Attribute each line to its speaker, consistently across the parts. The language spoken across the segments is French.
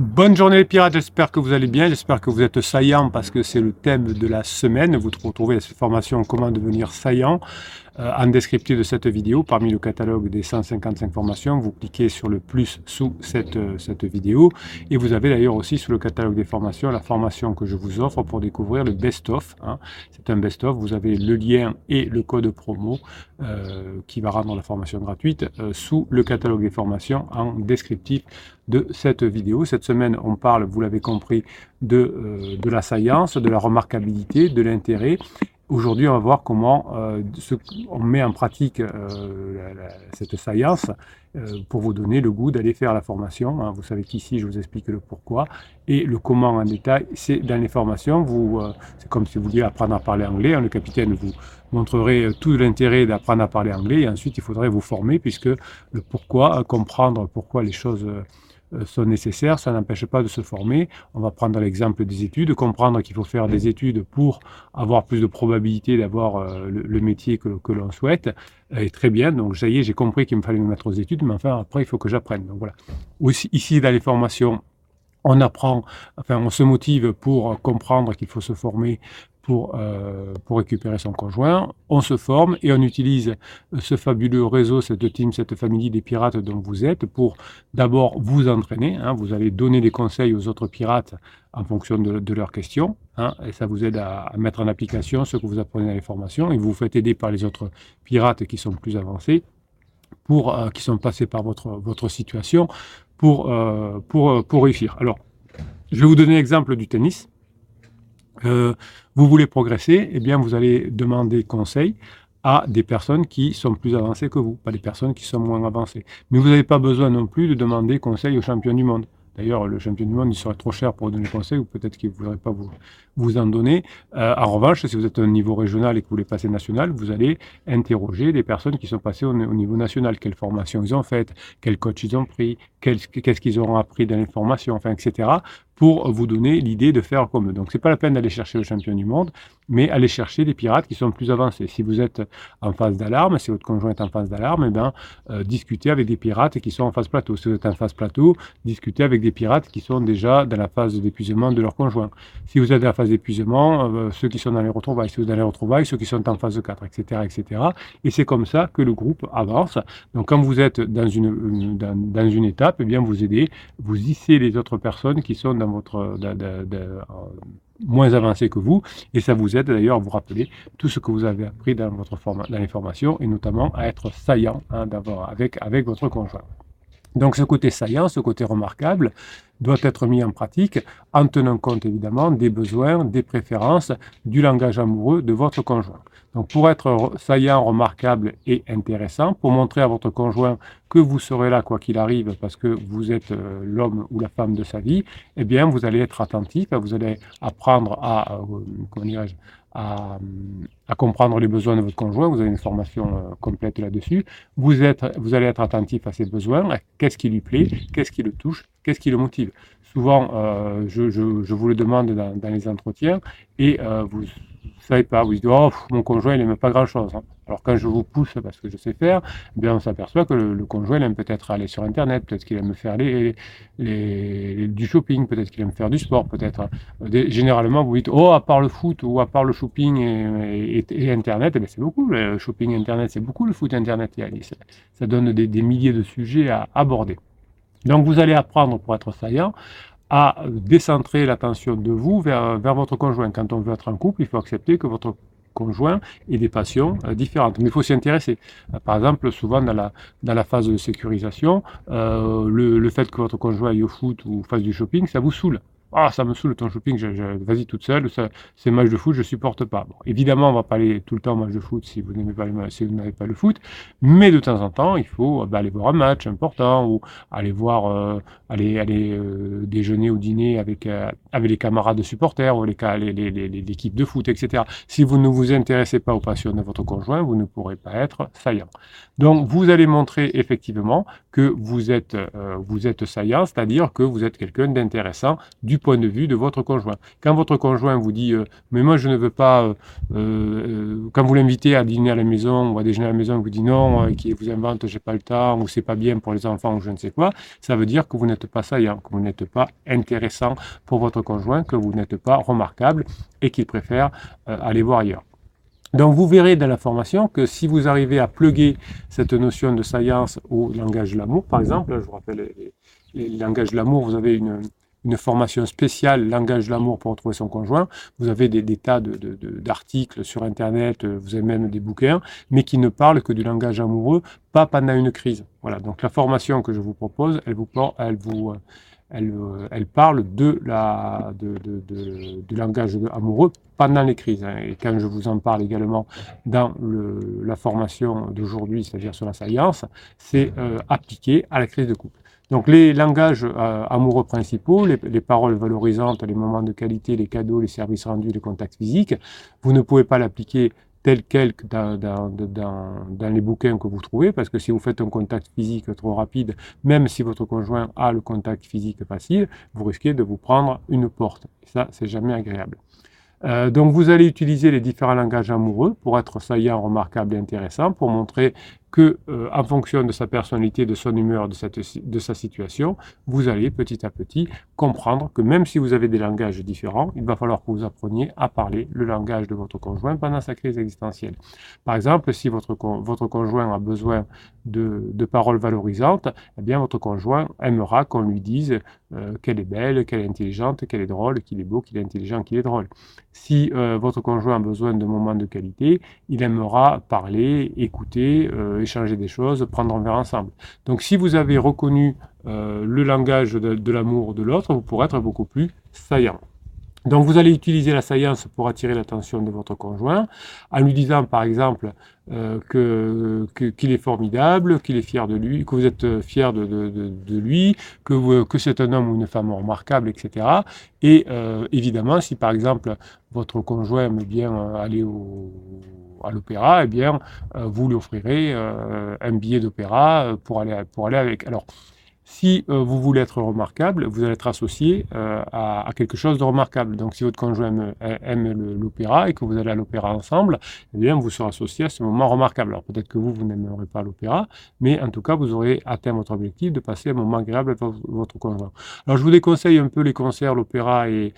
Speaker 1: Bonne journée les pirates, j'espère que vous allez bien, j'espère que vous êtes saillant parce que c'est le thème de la semaine. Vous retrouvez cette formation comment devenir saillant en descriptif de cette vidéo. Parmi le catalogue des 155 formations, vous cliquez sur le plus sous cette, euh, cette vidéo et vous avez d'ailleurs aussi sous le catalogue des formations la formation que je vous offre pour découvrir le best-of. Hein. C'est un best-of, vous avez le lien et le code promo euh, qui va rendre la formation gratuite sous le catalogue des formations en descriptif de cette vidéo. Cette semaine, on parle, vous l'avez compris, de, euh, de la science, de la remarquabilité, de l'intérêt. Aujourd'hui, on va voir comment euh, on met en pratique euh, cette science pour vous donner le goût d'aller faire la formation. Hein. Vous savez qu'ici, je vous explique le pourquoi et le comment en détail. C'est dans les formations. Vous, c'est comme si vous vouliez apprendre à parler anglais. Hein. Le capitaine vous montrerait tout l'intérêt d'apprendre à parler anglais et ensuite, il faudrait vous former puisque le pourquoi, comprendre pourquoi les choses euh, sont nécessaires, ça n'empêche pas de se former. On va prendre l'exemple des études, comprendre qu'il faut faire des études pour avoir plus de probabilité d'avoir euh, le, métier que, l'on souhaite. Et très bien, donc ça y est, j'ai compris qu'il me fallait me mettre aux études, mais enfin après il faut que j'apprenne. Donc voilà. Aussi, ici dans les formations, on apprend, enfin on se motive pour comprendre qu'il faut se former pour, euh, pour récupérer son conjoint. On se forme et on utilise ce fabuleux réseau, cette team, cette famille des pirates dont vous êtes pour d'abord vous entraîner. Hein. vous allez donner des conseils aux autres pirates en fonction de, leurs questions. Hein, et ça vous aide à, mettre en application ce que vous apprenez dans les formations. Et vous vous faites aider par les autres pirates qui sont plus avancés, pour, euh, qui sont passés par votre, votre situation pour, euh, pour, pour réussir. Alors, je vais vous donner l'exemple du tennis. Euh, vous voulez progresser, eh bien, vous allez demander conseil à des personnes qui sont plus avancées que vous, pas des personnes qui sont moins avancées. Mais vous n'avez pas besoin non plus de demander conseil aux champions du monde. D'ailleurs, le champion du monde, il serait trop cher pour donner conseil, ou peut-être qu'il ne voudrait pas vous, vous en donner. Euh, en revanche, si vous êtes un niveau régional et que vous voulez passer national, vous allez interroger des personnes qui sont passées au, niveau national. Quelle formation ils ont faite, quel coach ils ont pris, qu'est-ce qu'ils auront appris dans les formations, enfin, etc pour vous donner l'idée de faire comme eux. Donc, c'est pas la peine d'aller chercher le champion du monde, mais aller chercher des pirates qui sont plus avancés. Si vous êtes en phase d'alarme, si votre conjoint est en phase d'alarme, eh bien, euh, discutez avec des pirates qui sont en phase plateau. Si vous êtes en phase plateau, discutez avec des pirates qui sont déjà dans la phase d'épuisement de leur conjoint. Si vous êtes dans la phase d'épuisement, euh, ceux qui sont dans les retrouvailles, si vous êtes dans les retrouvailles, ceux qui sont en phase 4, etc., etc. Et c'est comme ça que le groupe avance. Donc, quand vous êtes dans une, dans, dans une étape, eh bien, vous aidez, vous hissez les autres personnes qui sont dans votre euh, moins avancé que vous, et ça vous aide d'ailleurs à vous rappeler tout ce que vous avez appris dans, votre dans les formations, et notamment à être saillant hein, avec, avec votre conjoint. Donc ce côté saillant, ce côté remarquable, doit être mis en pratique en tenant compte évidemment des besoins, des préférences, du langage amoureux de votre conjoint. Donc pour être saillant, remarquable et intéressant, pour montrer à votre conjoint que vous serez là quoi qu'il arrive parce que vous êtes euh, l'homme ou la femme de sa vie, eh bien vous allez être attentif, vous allez apprendre à, euh, comment dirais-je, à, comprendre les besoins de votre conjoint. Vous avez une formation euh, complète là-dessus. Vous, êtes, vous allez être attentif à ses besoins, qu'est-ce qui lui plaît, qu'est-ce qui le touche, qu'est-ce qui le motive. Souvent, euh, je, je, je, vous le demande dans, dans les entretiens et euh, vous savez pas, vous dites, oh, mon conjoint, il n'aime pas grand-chose. Alors quand je vous pousse parce que je sais faire, bien on s'aperçoit que le, conjoint aime peut-être aller sur Internet, peut-être qu'il aime faire du shopping, peut-être qu'il aime faire du sport, peut-être. Généralement, vous dites, oh, à part le foot ou à part le shopping et, et, Internet, eh c'est beaucoup. Le shopping Internet, c'est beaucoup le foot Internet. Ça, ça donne des, des milliers de sujets à aborder. Donc vous allez apprendre pour être saillant à décentrer l'attention de vous vers, vers votre conjoint. Quand on veut être en couple, il faut accepter que votre conjoint ait des passions euh, différentes. Mais il faut s'y intéresser. Euh, par exemple, souvent dans la, dans la phase de sécurisation, euh, le, le, fait que votre conjoint aille au foot ou fasse du shopping, ça vous saoule. Ah, ça me saoule ton shopping, vas-y toute seule, ces matchs de foot, je supporte pas. Bon, évidemment, on va pas aller tout le temps au match de foot si vous n'aimez pas, si vous n'avez pas le foot, mais de temps en temps, il faut bah, aller voir un match important ou aller voir, euh, aller, aller euh, déjeuner ou dîner avec, euh, avec les camarades de supporters ou l'équipe les, les, les, de foot, etc. Si vous ne vous intéressez pas aux passions de votre conjoint, vous ne pourrez pas être saillant. Donc, vous allez montrer effectivement que vous êtes, vous êtes saillant, c'est-à-dire que vous êtes quelqu'un d'intéressant du point de vue de votre conjoint. Quand votre conjoint vous dit mais moi je ne veux pas, quand vous l'invitez à dîner à la maison ou à déjeuner à la maison, vous dit non, qui vous invente j'ai pas le temps ou c'est pas bien pour les enfants ou je ne sais quoi, ça veut dire que vous n'êtes pas saillant, que vous n'êtes pas intéressant pour votre conjoint, que vous n'êtes pas remarquable et qu'il préfère aller voir ailleurs. Donc vous verrez dans la formation que si vous arrivez à pluguer cette notion de science au langage de l'amour, par exemple, je vous rappelle les, langages de l'amour, vous avez une, formation spéciale langage de l'amour pour retrouver son conjoint, vous avez des, tas d'articles sur Internet, vous avez même des bouquins, mais qui ne parlent que du langage amoureux, pas pendant une crise. Voilà, donc la formation que je vous propose, elle vous, elle vous, euh, elle, parle de la, de, du langage amoureux pendant les crises. Hein. Et quand je vous en parle également dans la formation d'aujourd'hui, c'est-à-dire sur la science, c'est euh, appliqué à la crise de couple. Donc les langages euh, amoureux principaux, les, les, paroles valorisantes, les moments de qualité, les cadeaux, les services rendus, les contacts physiques, vous ne pouvez pas l'appliquer tel quel dans, les bouquins que vous trouvez, parce que si vous faites un contact physique trop rapide, même si votre conjoint a le contact physique facile, vous risquez de vous prendre une porte. Et ça, c'est jamais agréable. Euh, donc vous allez utiliser les différents langages amoureux pour être saillant, remarquable et intéressant, pour montrer que, euh, en fonction de sa personnalité, de son humeur, de, sa situation, vous allez petit à petit comprendre que même si vous avez des langages différents, il va falloir que vous appreniez à parler le langage de votre conjoint pendant sa crise existentielle. Par exemple, si votre, votre conjoint a besoin de, de paroles valorisantes, eh bien votre conjoint aimera qu'on lui dise euh, qu'elle est belle, qu'elle est intelligente, qu'elle est drôle, qu'il est beau, qu'il est intelligent, qu'il est drôle. Si euh, votre conjoint a besoin de moments de qualité, il aimera parler, écouter, échanger des choses, prendre un verre ensemble. Donc si vous avez reconnu euh, le langage de, l'amour de l'autre, vous pourrez être beaucoup plus saillant. Donc vous allez utiliser la saillance pour attirer l'attention de votre conjoint en lui disant par exemple euh, que qu'il est formidable, qu'il est fier de lui, que vous êtes fier de, de, lui, que, que c'est un homme ou une femme remarquable, etc. Et euh, évidemment, si par exemple votre conjoint aime bien aller au à l'opéra, eh bien, euh, vous lui offrirez euh, un billet d'opéra euh, pour aller, pour aller avec. Alors, si vous voulez être remarquable, vous allez être associé à, quelque chose de remarquable. Donc, si votre conjoint aime, l'opéra et que vous allez à l'opéra ensemble, eh bien, vous serez associé à ce moment remarquable. Alors, peut-être que vous, vous n'aimerez pas l'opéra, mais en tout cas, vous aurez atteint votre objectif de passer un moment agréable avec votre conjoint. Alors, je vous déconseille un peu les concerts, l'opéra et,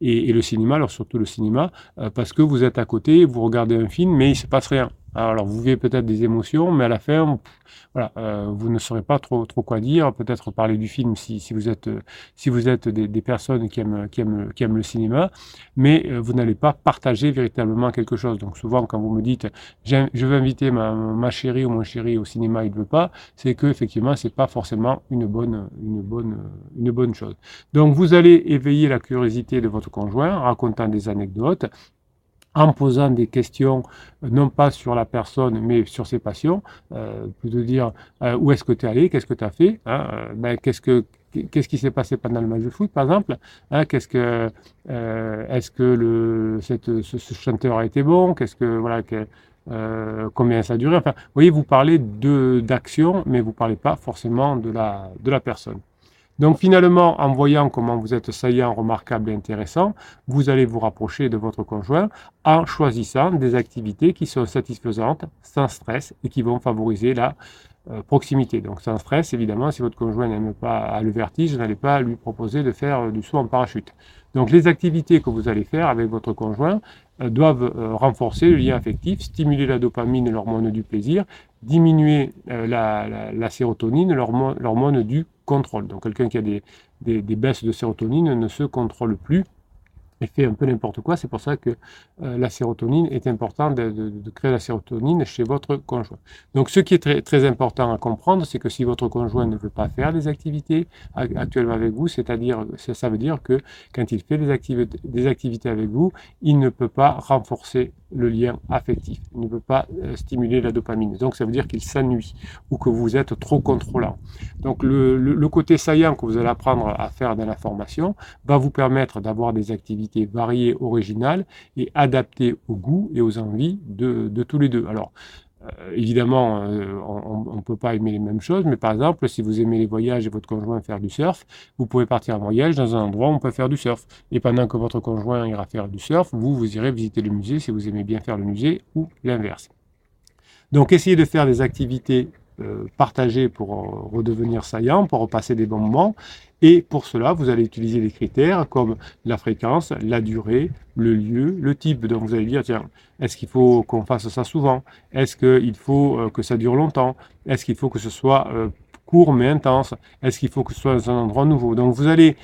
Speaker 1: et, le cinéma, alors surtout le cinéma, euh, parce que vous êtes à côté, vous regardez un film, mais il se passe rien. Alors vous vivez peut-être des émotions, mais à la fin, voilà, euh, vous ne saurez pas trop, trop quoi dire. Peut-être parler du film si, vous êtes, si vous êtes des, des, personnes qui aiment, qui, aiment, qui aiment le cinéma, mais euh, vous n'allez pas partager véritablement quelque chose. Donc souvent, quand vous me dites, je veux inviter ma, ma chérie ou mon chéri au cinéma, il ne veut pas, c'est que effectivement, c'est pas forcément une bonne, une bonne, une bonne chose. Donc vous allez éveiller la curiosité de votre conjoint en racontant des anecdotes en posant des questions, euh, non pas sur la personne, mais sur ses passions, euh, plutôt dire euh, où est-ce que tu es allé, qu'est-ce que tu as fait, hein, euh, ben, qu'est-ce que qu'est-ce qui s'est passé pendant le match de foot, par exemple, hein, qu'est-ce que est-ce que le ce, chanteur a été bon, qu'est-ce que voilà que, combien ça a duré, enfin, vous voyez, vous parlez de d'action, mais vous parlez pas forcément de la de la personne. Donc finalement, en voyant comment vous êtes saillant, remarquable et intéressant, vous allez vous rapprocher de votre conjoint en choisissant des activités qui sont satisfaisantes, sans stress et qui vont favoriser la euh, proximité. Donc sans stress, évidemment, si votre conjoint n'aime pas le vertige, n'allez pas lui proposer de faire euh, du saut en parachute. Donc les activités que vous allez faire avec votre conjoint euh, doivent renforcer le lien affectif, stimuler la dopamine, l'hormone du plaisir, diminuer la, la, sérotonine, l'hormone du Donc quelqu'un qui a des, des, baisses de sérotonine ne se contrôle plus fait un peu n'importe quoi. C'est pour ça que euh, la sérotonine est important de, créer la sérotonine chez votre conjoint. Donc ce qui est très, très important à comprendre, c'est que si votre conjoint ne veut pas faire des activités actuellement avec vous, c'est-à-dire ça veut dire que quand il fait des, activités, des activités avec vous, il ne peut pas renforcer le lien affectif, il ne peut pas euh, stimuler la dopamine. Donc ça veut dire qu'il s'ennuie ou que vous êtes trop contrôlant. Donc le, le, côté saillant que vous allez apprendre à faire dans la formation va vous permettre d'avoir des activités variées, originales et adaptées aux goûts et aux envies de, de tous les deux. Alors Euh, évidemment, euh, on ne peut pas aimer les mêmes choses, mais par exemple, si vous aimez les voyages et votre conjoint faire du surf, vous pouvez partir en voyage dans un endroit où on peut faire du surf. Et pendant que votre conjoint ira faire du surf, vous, vous irez visiter le musée si vous aimez bien faire le musée ou l'inverse. Donc, essayez de faire des activités euh, partagées pour redevenir saillant, pour repasser des bons moments. Et pour cela, vous allez utiliser des critères comme la fréquence, la durée, le lieu, le type. Donc vous allez dire, tiens, est-ce qu'il faut qu'on fasse ça souvent? Est-ce qu'il faut euh, que ça dure longtemps? Est-ce qu'il faut que ce soit euh, court mais intense? Est-ce qu'il faut que ce soit dans un endroit nouveau? Donc vous allez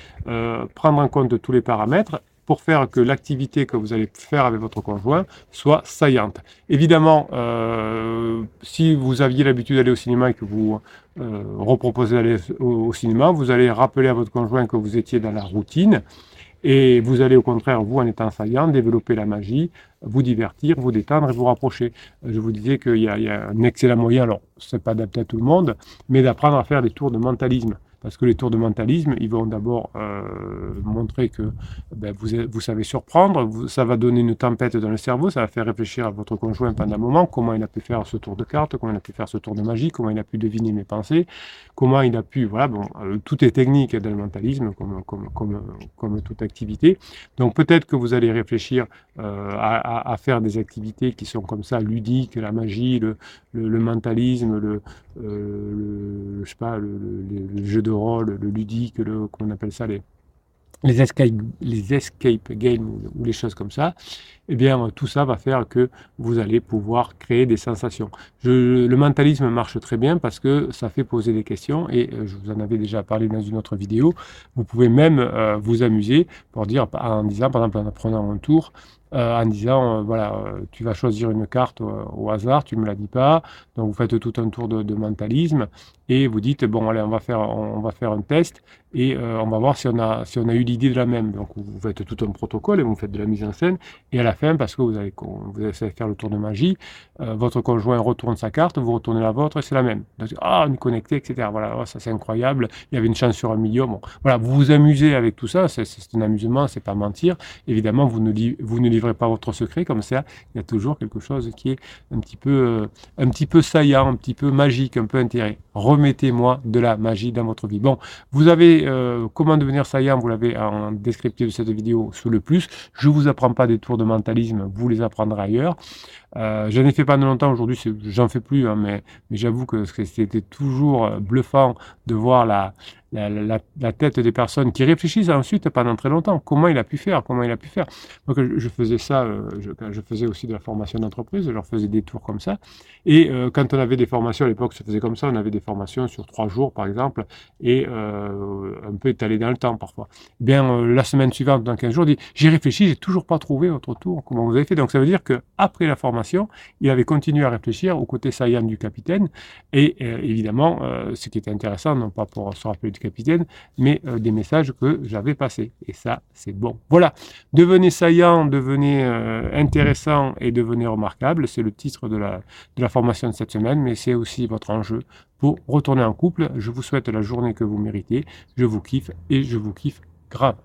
Speaker 1: prendre en compte tous les paramètres pour faire que l'activité que vous allez faire avec votre conjoint soit saillante. Évidemment, euh, si vous aviez l'habitude d'aller au cinéma et que vous euh, reproposez d'aller au, cinéma, vous allez rappeler à votre conjoint que vous étiez dans la routine et vous allez au contraire, vous en étant saillant, développer la magie, vous divertir, vous détendre et vous rapprocher. Je vous disais qu'il y, y, a un excellent moyen, alors c'est pas adapté à tout le monde, mais d'apprendre à faire des tours de mentalisme. Parce que les tours de mentalisme, ils vont d'abord euh, montrer que ben, vous, vous, savez surprendre, ça va donner une tempête dans le cerveau, ça va faire réfléchir à votre conjoint pendant un moment, comment il a pu faire ce tour de carte, comment il a pu faire ce tour de magie, comment il a pu deviner mes pensées, comment il a pu, voilà, bon, euh, tout est technique dans le mentalisme, comme, comme, comme, comme toute activité. Donc peut-être que vous allez réfléchir euh, à, faire des activités qui sont comme ça, ludiques, la magie, le, le, mentalisme, le, je sais pas, le, jeu de le ludique, le, comment on appelle ça, les, les escape, les escape games ou, les choses comme ça, eh bien, tout ça va faire que vous allez pouvoir créer des sensations. le mentalisme marche très bien parce que ça fait poser des questions et euh, je vous en avais déjà parlé dans une autre vidéo. Vous pouvez même euh, vous amuser pour dire, en disant, par exemple, en apprenant un tour, en disant, voilà, tu vas choisir une carte au hasard, tu ne me la dis pas, donc vous faites tout un tour de, mentalisme et vous dites, bon, allez, on va faire, on va faire un test et euh, on va voir si on a, si on a eu l'idée de la même. Donc vous faites tout un protocole et vous faites de la mise en scène. Et à la fin, parce que vous allez, vous allez faire le tour de magie, euh, votre conjoint retourne sa carte, vous retournez la vôtre et c'est la même. Donc, ah, on est connecté, etc. Voilà, oh, ça c'est incroyable. Il y avait une chance sur un million. Bon, voilà, vous vous amusez avec tout ça. C'est un amusement, c'est pas mentir. Évidemment, vous ne, vous ne livrez pas votre secret comme ça. Il y a toujours quelque chose qui est un petit peu, euh, un petit peu saillant, un petit peu magique, un peu intérêt. Remettez-moi de la magie dans votre vie. Bon, vous avez euh, comment devenir saillant, vous l'avez en descriptif de cette vidéo sous le plus. Je vous apprends pas des tours de mentalisme, vous les apprendrez ailleurs. Euh, j'en ai fait pas de longtemps aujourd'hui, j'en fais plus, hein, mais, mais j'avoue que c'était toujours bluffant de voir la, la, tête des personnes qui réfléchissent ensuite pendant très longtemps. Comment il a pu faire Comment il a pu faire Donc je, faisais ça, euh, je, faisais aussi de la formation d'entreprise, je leur faisais des tours comme ça. Et euh, quand on avait des formations, à l'époque, ça faisait comme ça, on avait des formations sur trois jours, par exemple, et euh, un peu étalées dans le temps parfois. Eh bien, la semaine suivante, dans 15 jours, j'ai réfléchi, j'ai toujours pas trouvé votre tour. Comment vous avez fait Donc ça veut dire que après la formation, il avait continué à réfléchir au côté saillant du capitaine. Et évidemment, ce qui était intéressant, non pas pour se rappeler capitaine, mais euh, des messages que j'avais passés. Et ça, c'est bon. Voilà, devenez saillant, devenez euh, intéressant et devenez remarquable. C'est le titre de la, de la formation de cette semaine, mais c'est aussi votre enjeu pour retourner en couple. Je vous souhaite la journée que vous méritez. Je vous kiffe et je vous kiffe grave.